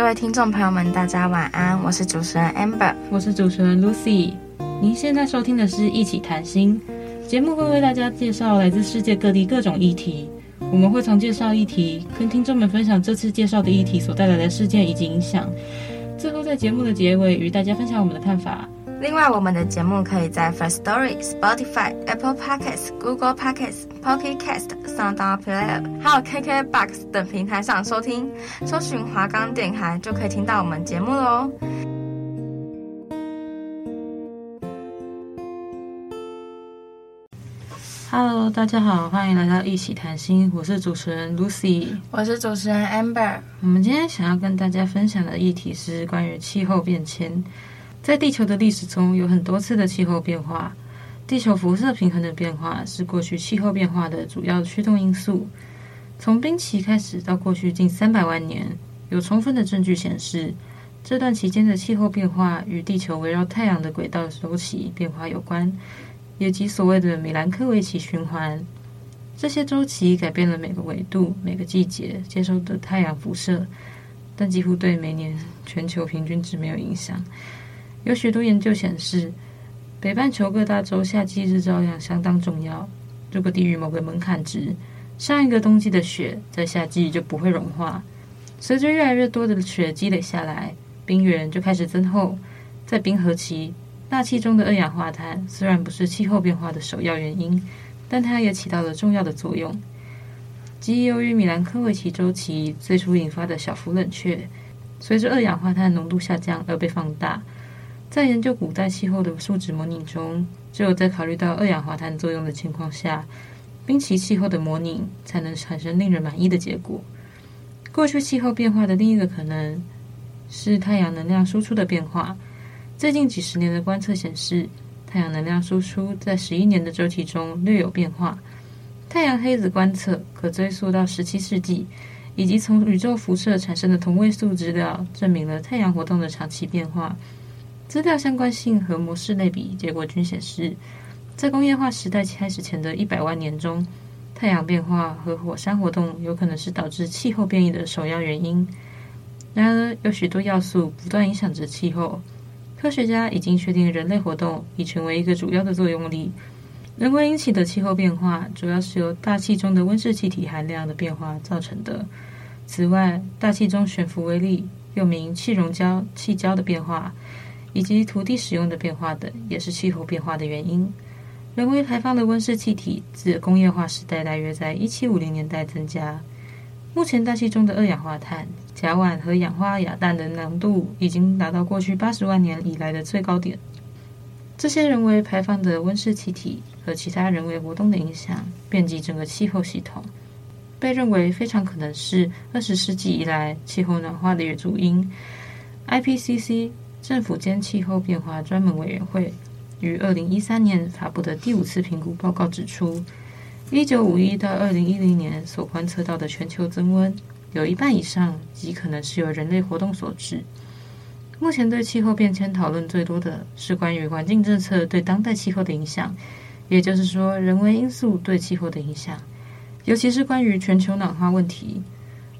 各位听众朋友们，大家晚安，我是主持人 Amber，我是主持人 Lucy。您现在收听的是一起谈心节目，会为大家介绍来自世界各地各种议题。我们会从介绍议题，跟听众们分享这次介绍的议题所带来的事件以及影响。最后在节目的结尾，与大家分享我们的看法。另外，我们的节目可以在 First Story、Spotify、Apple Podcasts、Google Podcasts、Pocket Cast、SoundPlayer，还有 KKBox 等平台上收听。搜寻华冈电台就可以听到我们节目喽。Hello，大家好，欢迎来到一起谈心，我是主持人 Lucy，我是主持人 Amber。我们今天想要跟大家分享的议题是关于气候变迁。在地球的历史中，有很多次的气候变化。地球辐射平衡的变化是过去气候变化的主要驱动因素。从冰期开始到过去近三百万年，有充分的证据显示，这段期间的气候变化与地球围绕太阳的轨道周期变化有关，也即所谓的米兰科维奇循环。这些周期改变了每个纬度、每个季节接收的太阳辐射，但几乎对每年全球平均值没有影响。有许多研究显示，北半球各大洲夏季日照量相当重要。如果低于某个门槛值，上一个冬季的雪在夏季就不会融化。随着越来越多的雪积累下来，冰原就开始增厚。在冰河期，大气中的二氧化碳虽然不是气候变化的首要原因，但它也起到了重要的作用。即由于米兰科维奇周期最初引发的小幅冷却，随着二氧化碳浓度下降而被放大。在研究古代气候的数值模拟中，只有在考虑到二氧化碳作用的情况下，冰期气候的模拟才能产生令人满意的结果。过去气候变化的另一个可能是太阳能量输出的变化。最近几十年的观测显示，太阳能量输出在十一年的周期中略有变化。太阳黑子观测可追溯到十七世纪，以及从宇宙辐射产生的同位素资料证明了太阳活动的长期变化。资料相关性和模式类比结果均显示，在工业化时代开始前的一百万年中，太阳变化和火山活动有可能是导致气候变异的首要原因。然而，有许多要素不断影响着气候。科学家已经确定，人类活动已成为一个主要的作用力。人为引起的气候变化，主要是由大气中的温室气体含量的变化造成的。此外，大气中悬浮微粒，又名气溶胶、气胶的变化。以及土地使用的变化等，也是气候变化的原因。人为排放的温室气体自工业化时代大约在一七五零年代增加。目前大气中的二氧化碳、甲烷和氧化亚氮的浓度已经达到过去八十万年以来的最高点。这些人为排放的温室气体和其他人为活动的影响，遍及整个气候系统，被认为非常可能是二十世纪以来气候暖化的主因。IPCC。政府间气候变化专门委员会于二零一三年发布的第五次评估报告指出，一九五一到二零一零年所观测到的全球增温，有一半以上极可能是由人类活动所致。目前对气候变迁讨论最多的是关于环境政策对当代气候的影响，也就是说，人为因素对气候的影响，尤其是关于全球暖化问题。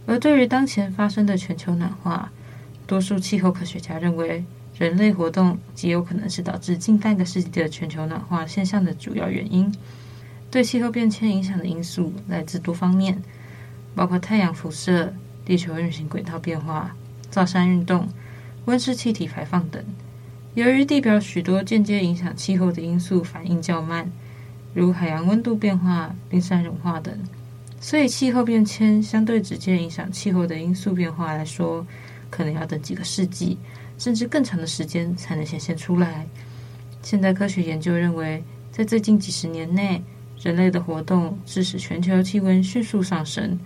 而对于当前发生的全球暖化，多数气候科学家认为，人类活动极有可能是导致近半个世纪的全球暖化现象的主要原因。对气候变迁影响的因素来自多方面，包括太阳辐射、地球运行轨道变化、造山运动、温室气体排放等。由于地表许多间接影响气候的因素反应较慢，如海洋温度变化、冰山融化等，所以气候变迁相对直接影响气候的因素变化来说，可能要等几个世纪，甚至更长的时间才能显现出来。现代科学研究认为，在最近几十年内，人类的活动致使全球气温迅速上升，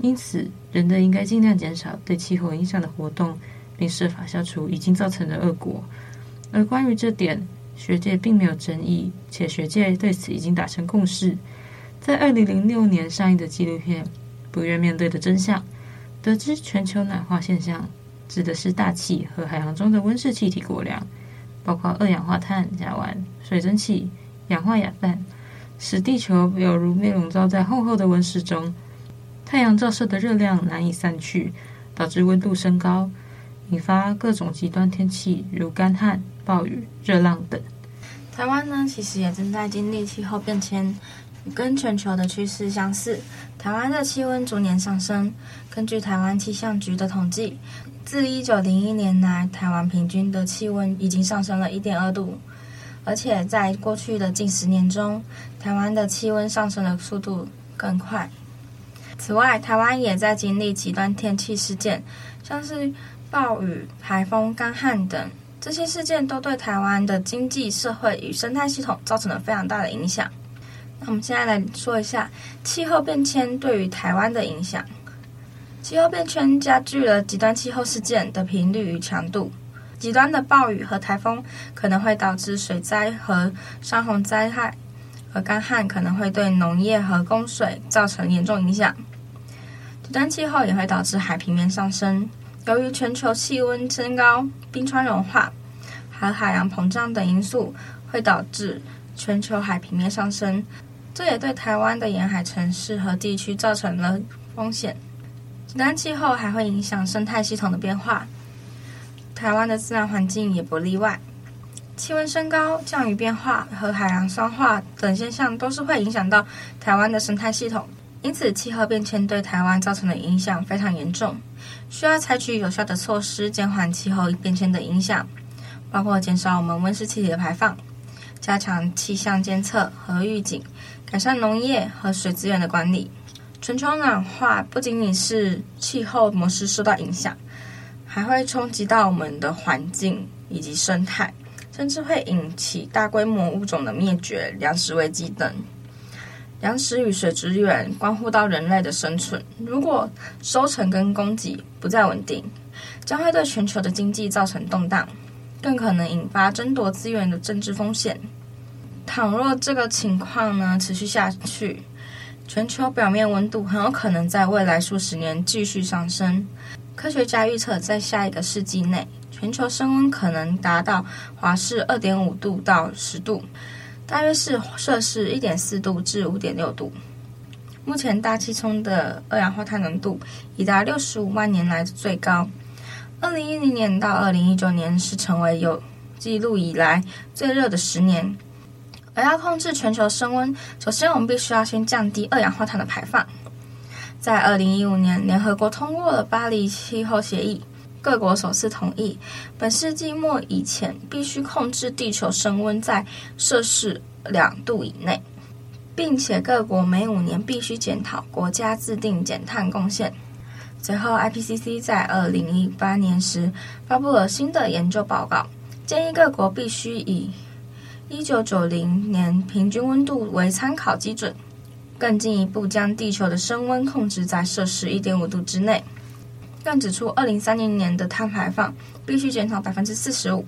因此人类应该尽量减少对气候影响的活动，并设法消除已经造成的恶果。而关于这点，学界并没有争议，且学界对此已经达成共识。在二零零六年上映的纪录片《不愿面对的真相》，得知全球暖化现象指的是大气和海洋中的温室气体过量，包括二氧化碳、甲烷、水蒸气、氧化亚氮，使地球犹如被笼罩在厚厚的温室中，太阳照射的热量难以散去，导致温度升高。引发各种极端天气，如干旱、暴雨、热浪等。台湾呢，其实也正在经历气候变迁，跟全球的趋势相似。台湾的气温逐年上升。根据台湾气象局的统计，自一九零一年来，台湾平均的气温已经上升了一点二度，而且在过去的近十年中，台湾的气温上升的速度更快。此外，台湾也在经历极端天气事件，像是。暴雨、台风、干旱等这些事件都对台湾的经济社会与生态系统造成了非常大的影响。我们现在来说一下气候变迁对于台湾的影响。气候变迁加剧了极端气候事件的频率与强度。极端的暴雨和台风可能会导致水灾和山洪灾害，而干旱可能会对农业和供水造成严重影响。极端气候也会导致海平面上升。由于全球气温升高、冰川融化和海洋膨胀等因素，会导致全球海平面上升，这也对台湾的沿海城市和地区造成了风险。极端气候还会影响生态系统的变化，台湾的自然环境也不例外。气温升高、降雨变化和海洋酸化等现象，都是会影响到台湾的生态系统。因此，气候变迁对台湾造成的影响非常严重，需要采取有效的措施减缓气候变迁的影响，包括减少我们温室气体的排放，加强气象监测和预警，改善农业和水资源的管理。全球暖化不仅仅是气候模式受到影响，还会冲击到我们的环境以及生态，甚至会引起大规模物种的灭绝、粮食危机等。粮食与水资源关乎到人类的生存。如果收成跟供给不再稳定，将会对全球的经济造成动荡，更可能引发争夺资源的政治风险。倘若这个情况呢持续下去，全球表面温度很有可能在未来数十年继续上升。科学家预测，在下一个世纪内，全球升温可能达到华氏二点五度到十度。大约是摄氏一点四度至五点六度。目前大气中的二氧化碳浓度已达六十五万年来最高。二零一零年到二零一九年是成为有记录以来最热的十年。而要控制全球升温，首先我们必须要先降低二氧化碳的排放。在二零一五年，联合国通过了巴黎气候协议。各国首次同意，本世纪末以前必须控制地球升温在摄氏两度以内，并且各国每五年必须检讨国家制定减碳贡献。随后，IPCC 在二零一八年时发布了新的研究报告，建议各国必须以一九九零年平均温度为参考基准，更进一步将地球的升温控制在摄氏一点五度之内。更指出，二零三零年的碳排放必须减少百分之四十五，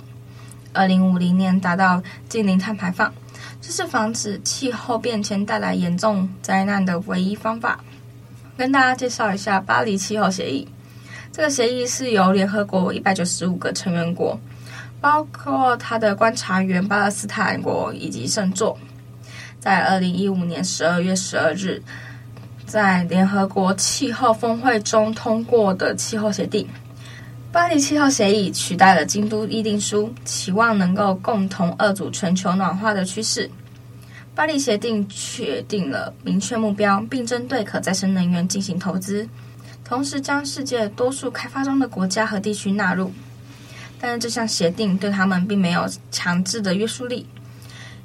二零五零年达到净零碳排放，这是防止气候变迁带来严重灾难的唯一方法。跟大家介绍一下巴黎气候协议，这个协议是由联合国一百九十五个成员国，包括他的观察员巴勒斯坦国以及圣座，在二零一五年十二月十二日。在联合国气候峰会中通过的气候协定，巴黎气候协议取代了京都议定书，期望能够共同遏阻全球暖化的趋势。巴黎协定确定了明确目标，并针对可再生能源进行投资，同时将世界多数开发中的国家和地区纳入。但是这项协定对他们并没有强制的约束力。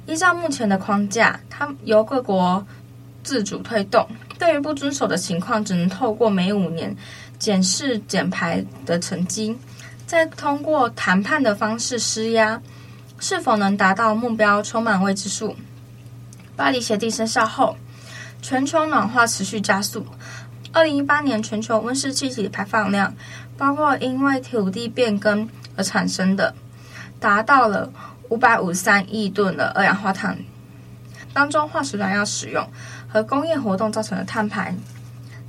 依照目前的框架，它由各国自主推动。对于不遵守的情况，只能透过每五年检视减排的成绩，再通过谈判的方式施压，是否能达到目标充满未知数。巴黎协定生效后，全球暖化持续加速。二零一八年全球温室气体排放量，包括因为土地变更而产生的，达到了五百五十三亿吨的二氧化碳。当中化石燃料使用和工业活动造成的碳排，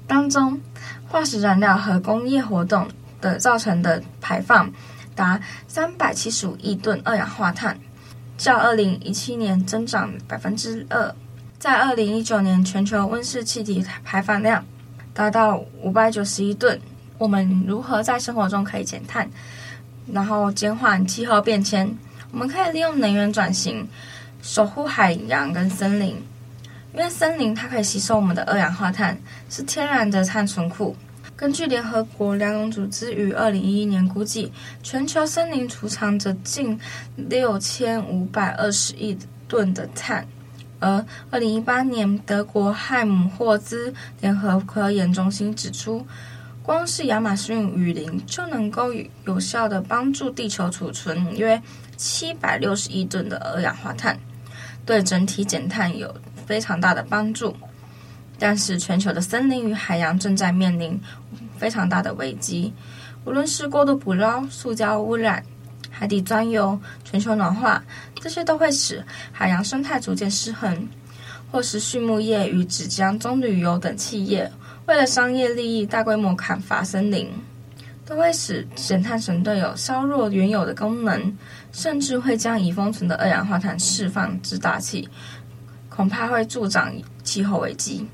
当中化石燃料和工业活动的造成的排放达三百七十五亿吨二氧化碳，较二零一七年增长百分之二。在二零一九年，全球温室气体排放量达到五百九十一吨。我们如何在生活中可以减碳，然后减缓气候变迁？我们可以利用能源转型。守护海洋跟森林，因为森林它可以吸收我们的二氧化碳，是天然的碳存库。根据联合国粮农组织于二零一一年估计，全球森林储藏着近六千五百二十亿吨的碳。而二零一八年，德国汉姆霍兹联合科研中心指出，光是亚马逊雨林就能够有效地帮助地球储存约七百六十亿吨的二氧化碳。对整体减碳有非常大的帮助，但是全球的森林与海洋正在面临非常大的危机。无论是过度捕捞、塑胶污染、海底钻油、全球暖化，这些都会使海洋生态逐渐失衡；或是畜牧业与纸浆、棕榈油等企业为了商业利益大规模砍伐森林。都会使减碳神队有削弱原有的功能，甚至会将已封存的二氧化碳释放至大气，恐怕会助长气候危机。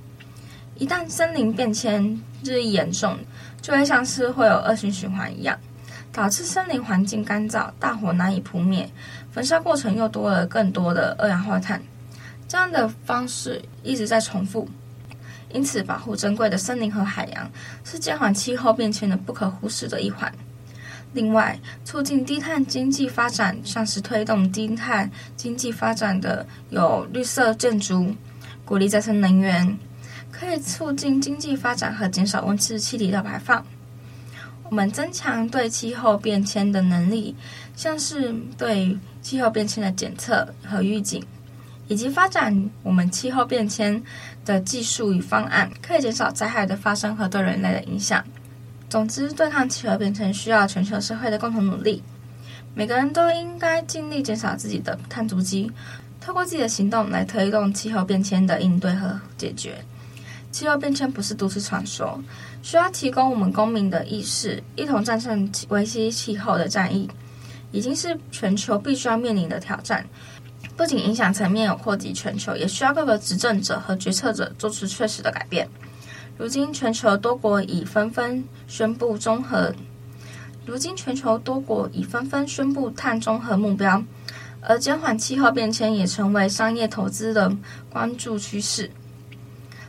一旦森林变迁日益严重，就会像是会有恶性循环一样，导致森林环境干燥，大火难以扑灭，焚烧过程又多了更多的二氧化碳，这样的方式一直在重复。因此，保护珍贵的森林和海洋是减缓气候变迁的不可忽视的一环。另外，促进低碳经济发展，像是推动低碳经济发展的有绿色建筑、鼓励再生能源，可以促进经济发展和减少温室气体的排放。我们增强对气候变迁的能力，像是对气候变迁的检测和预警。以及发展我们气候变迁的技术与方案，可以减少灾害的发生和对人类的影响。总之，对抗气候变迁需要全球社会的共同努力。每个人都应该尽力减少自己的碳足迹，透过自己的行动来推动气候变迁的应对和解决。气候变迁不是都市传说，需要提供我们公民的意识，一同战胜维系气候的战役，已经是全球必须要面临的挑战。不仅影响层面有扩及全球，也需要各个执政者和决策者做出确实的改变。如今，全球多国已纷纷宣布中和。如今，全球多国已纷纷宣布碳中和目标，而减缓气候变迁也成为商业投资的关注趋势。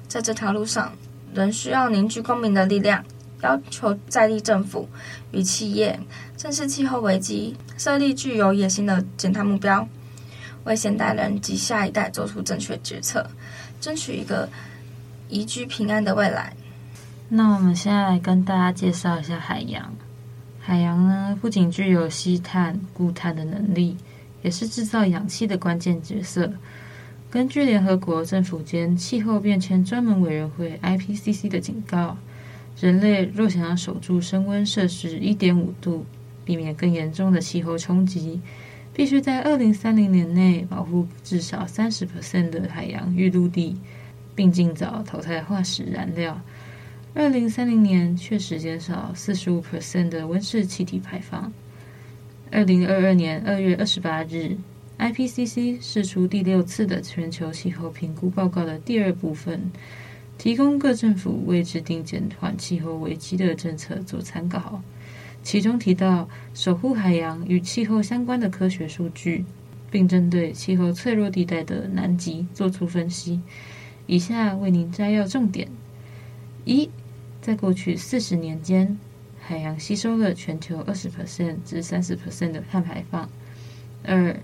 在这条路上，仍需要凝聚公民的力量，要求在地政府与企业正视气候危机，设立具有野心的减碳目标。为现代人及下一代做出正确决策，争取一个宜居平安的未来。那我们现在来跟大家介绍一下海洋。海洋呢，不仅具有吸碳、固碳的能力，也是制造氧气的关键角色。根据联合国政府间气候变迁专门委员会 （IPCC） 的警告，人类若想要守住升温摄氏一点五度，避免更严重的气候冲击。必须在二零三零年内保护至少三十 percent 的海洋与陆地，并尽早淘汰化石燃料。二零三零年确实减少四十五 percent 的温室气体排放。二零二二年二月二十八日，IPCC 释出第六次的全球气候评估报告的第二部分，提供各政府为制定减缓气候危机的政策做参考。其中提到守护海洋与气候相关的科学数据，并针对气候脆弱地带的南极做出分析。以下为您摘要重点：一，在过去四十年间，海洋吸收了全球二十 percent 至三十 percent 的碳排放；二，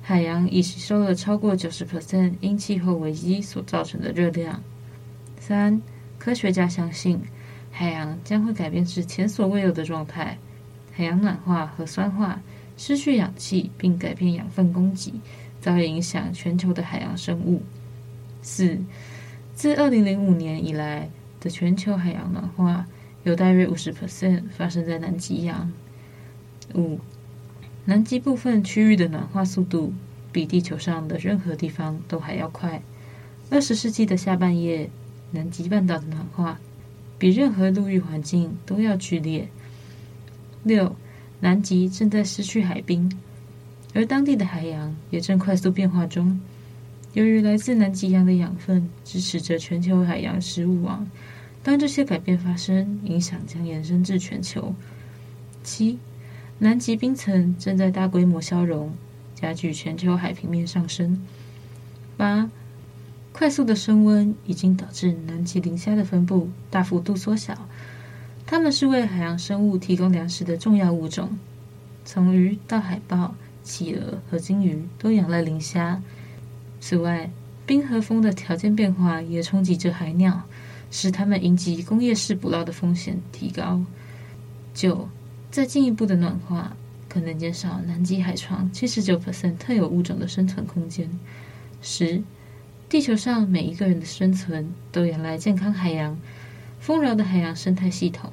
海洋已吸收了超过九十 percent 因气候危机所造成的热量；三，科学家相信。海洋将会改变至前所未有的状态，海洋暖化和酸化，失去氧气并改变养分供给，将会影响全球的海洋生物。四，自二零零五年以来的全球海洋暖化，有大约五十 percent 发生在南极洋。五，南极部分区域的暖化速度比地球上的任何地方都还要快。二十世纪的下半叶，南极半岛的暖化比任何陆域环境都要剧烈。六，南极正在失去海冰，而当地的海洋也正快速变化中。由于来自南极洋的养分支持着全球海洋食物网，当这些改变发生，影响将延伸至全球。七，南极冰层正在大规模消融，加剧全球海平面上升。八，快速的升温已经导致南极磷虾的分布大幅度缩小，它们是为海洋生物提供粮食的重要物种。从鱼到海豹、企鹅和鲸鱼都仰赖磷虾。此外，冰和风的条件变化也冲击着海鸟，使它们引起工业式捕捞的风险提高。九。再进一步的暖化，可能减少南极海床七十九%特有物种的生存空间。十，地球上每一个人的生存都仰赖健康海洋、丰饶的海洋生态系统，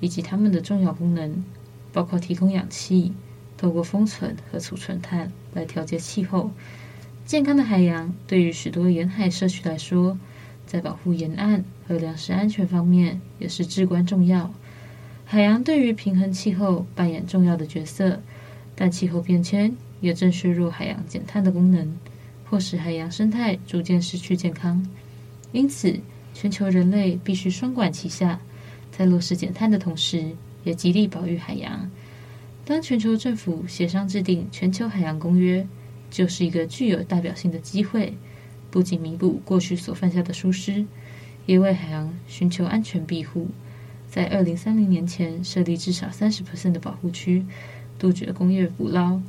以及它们的重要功能，包括提供氧气、透过封存和储存碳来调节气候。健康的海洋对于许多沿海社区来说，在保护沿岸和粮食安全方面也是至关重要。海洋对于平衡气候扮演重要的角色，但气候变迁也正削弱海洋减碳的功能，迫使海洋生态逐渐失去健康。因此，全球人类必须双管齐下，在落实减碳的同时，也极力保育海洋。当全球政府协商制定全球海洋公约，就是一个具有代表性的机会，不仅弥补过去所犯下的疏失，也为海洋寻求安全庇护。在二零三零年前设立至少三十%的保护区，杜绝工业捕捞、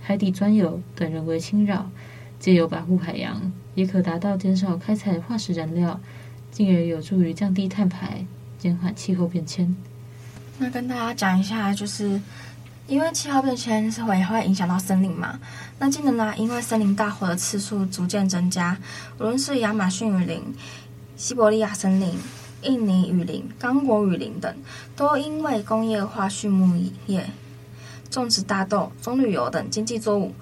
海底钻油等人为侵扰，借由保护海洋，也可达到减少开采化石燃料，进而有助于降低碳排，减缓气候变迁。那跟大家讲一下，就是因为气候变迁是会会影响到森林嘛。那近年来，因为森林大火的次数逐渐增加，无论是亚马逊雨林、西伯利亚森林。印尼雨林、刚果雨林等，都因为工业化、畜牧业、种植大豆、棕榈油等经济作物，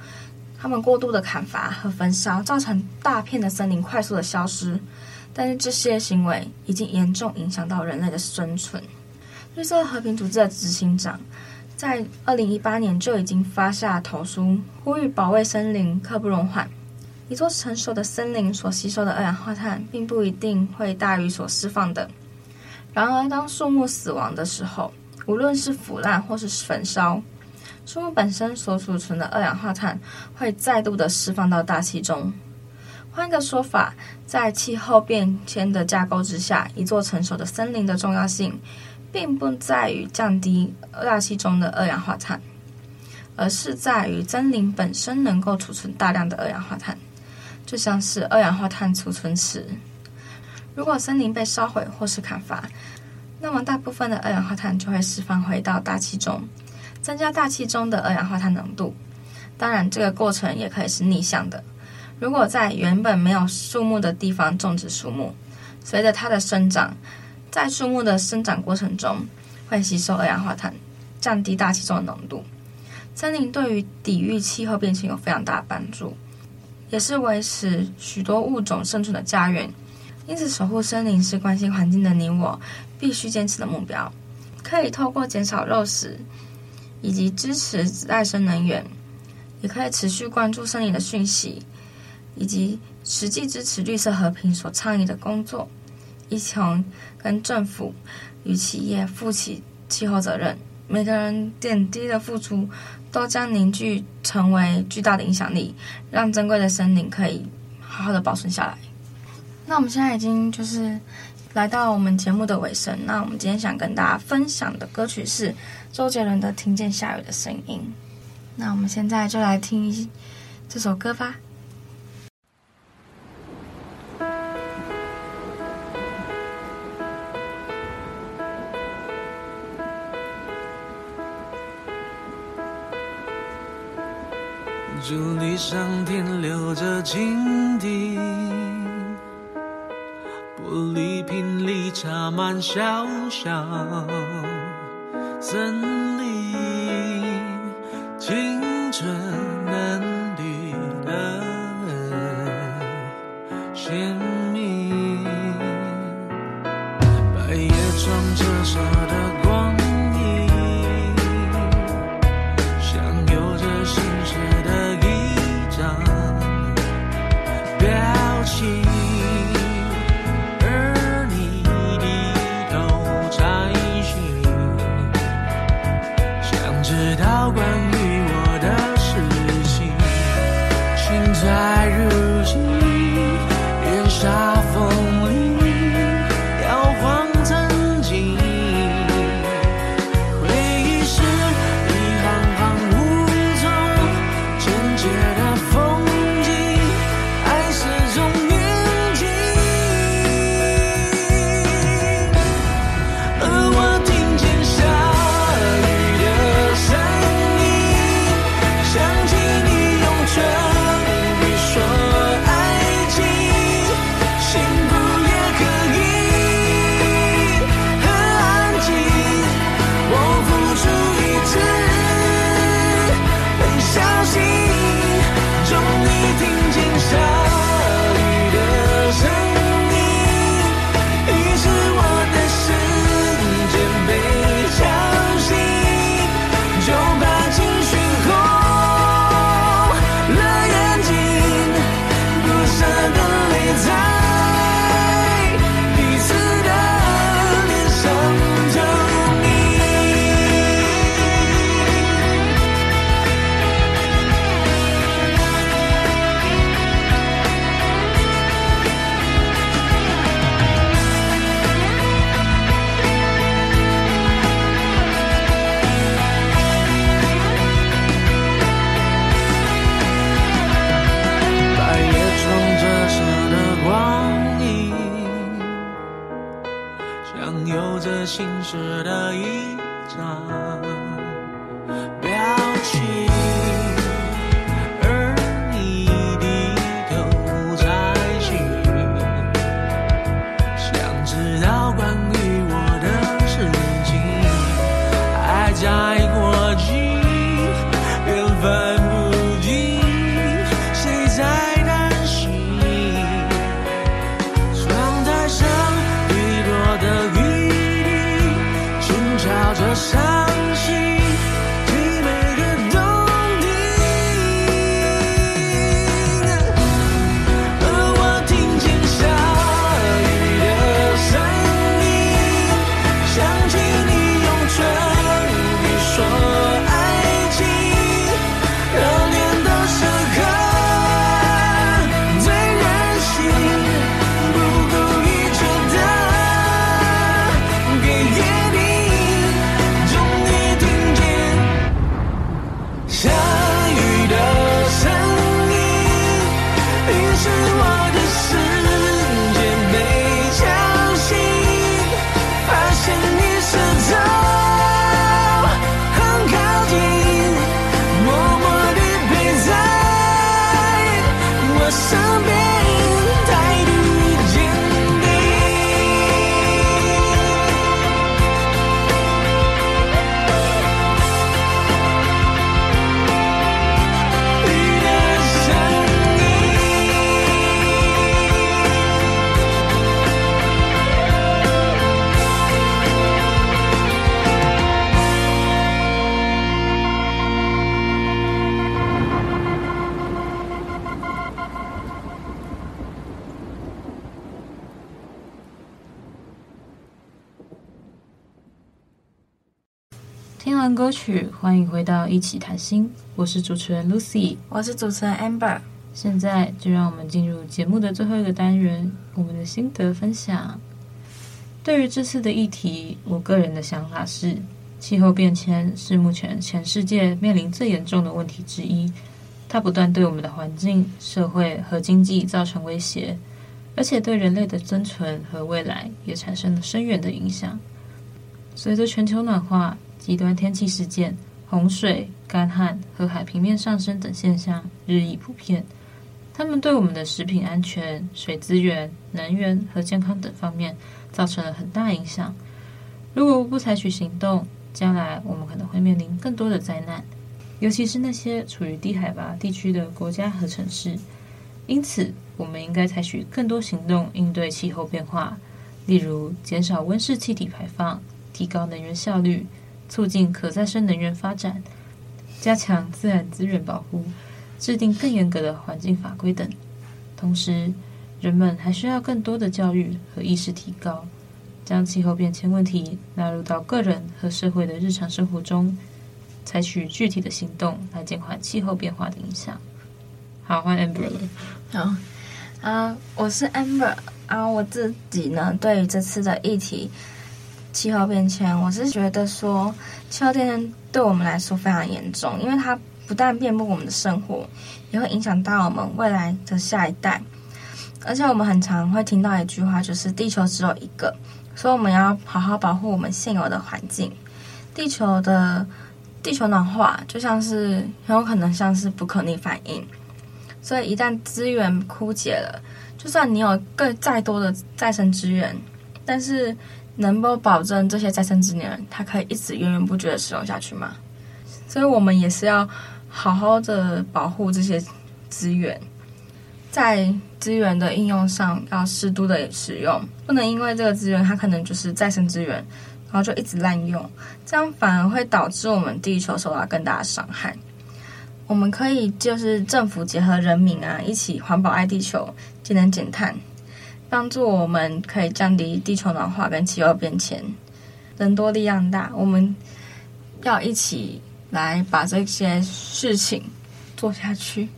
他们过度的砍伐和焚烧，造成大片的森林快速的消失。但是这些行为已经严重影响到人类的生存。绿色和平组织的执行长在二零一八年就已经发下投书，呼吁保卫森林，刻不容缓。一座成熟的森林所吸收的二氧化碳，并不一定会大于所释放的。然而，当树木死亡的时候，无论是腐烂或是焚烧，树木本身所储存的二氧化碳会再度的释放到大气中。换个说法，在气候变迁的架构之下，一座成熟的森林的重要性，并不在于降低大气中的二氧化碳，而是在于森林本身能够储存大量的二氧化碳。就像是二氧化碳储存池，如果森林被烧毁或是砍伐，那么大部分的二氧化碳就会释放回到大气中，增加大气中的二氧化碳浓度。当然，这个过程也可以是逆向的。如果在原本没有树木的地方种植树木，随着它的生长，在树木的生长过程中会吸收二氧化碳，降低大气中的浓度。森林对于抵御气候变迁有非常大的帮助。也是维持许多物种生存的家园，因此守护森林是关心环境的你我必须坚持的目标。可以透过减少肉食，以及支持再生能源，也可以持续关注森林的讯息，以及实际支持绿色和平所倡议的工作，一同跟政府与企业负起气候责任。每个人点滴的付出，都将凝聚成为巨大的影响力，让珍贵的森林可以好好的保存下来。那我们现在已经就是来到我们节目的尾声。那我们今天想跟大家分享的歌曲是周杰伦的《听见下雨的声音》。那我们现在就来听这首歌吧。祝你上天留着情里插满小心事的一张。表情歌曲，欢迎回到一起谈心。我是主持人 Lucy，我是主持人 Amber。现在就让我们进入节目的最后一个单元，我们的心得分享。对于这次的议题，我个人的想法是，气候变迁是目前全世界面临最严重的问题之一。它不断对我们的环境、社会和经济造成威胁，而且对人类的生存和未来也产生了深远的影响。随着全球暖化，极端天气事件、洪水、干旱和海平面上升等现象日益普遍，它们对我们的食品安全、水资源、能源和健康等方面造成了很大影响。如果不采取行动，将来我们可能会面临更多的灾难，尤其是那些处于低海拔地区的国家和城市。因此，我们应该采取更多行动应对气候变化，例如减少温室气体排放、提高能源效率。促进可再生能源发展，加强自然资源保护，制定更严格的环境法规等。同时，人们还需要更多的教育和意识提高，将气候变迁问题纳入到个人和社会的日常生活中，采取具体的行动来减缓气候变化的影响。好，欢迎 Amber。好，啊、我是 Amber 啊，我自己呢，对于这次的议题。气候变迁，我是觉得说，气候变迁对我们来说非常严重，因为它不但遍布我们的生活，也会影响到我们未来的下一代。而且我们很常会听到一句话，就是地球只有一个，所以我们要好好保护我们现有的环境。地球的地球暖化就像是很有可能像是不可逆反应，所以一旦资源枯竭了，就算你有更再多的再生资源，但是。能够保证这些再生资源，它可以一直源源不绝的使用下去吗？所以，我们也是要好好的保护这些资源，在资源的应用上要适度的使用，不能因为这个资源它可能就是再生资源，然后就一直滥用，这样反而会导致我们地球受到更大的伤害。我们可以就是政府结合人民啊，一起环保爱地球，节能减碳，帮助我们可以降低地球暖化跟气候变迁。人多力量大，我们要一起来把这些事情做下去。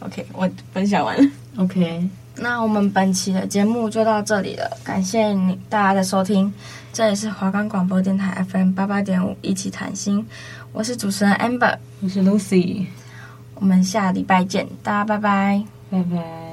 OK，我分享完了。OK，那我们本期的节目就到这里了，感谢你大家的收听。这里是华冈广播电台 FM 八八点五，一起谈心。我是主持人 Amber，我是 Lucy，我们下礼拜见，大家拜拜，拜拜。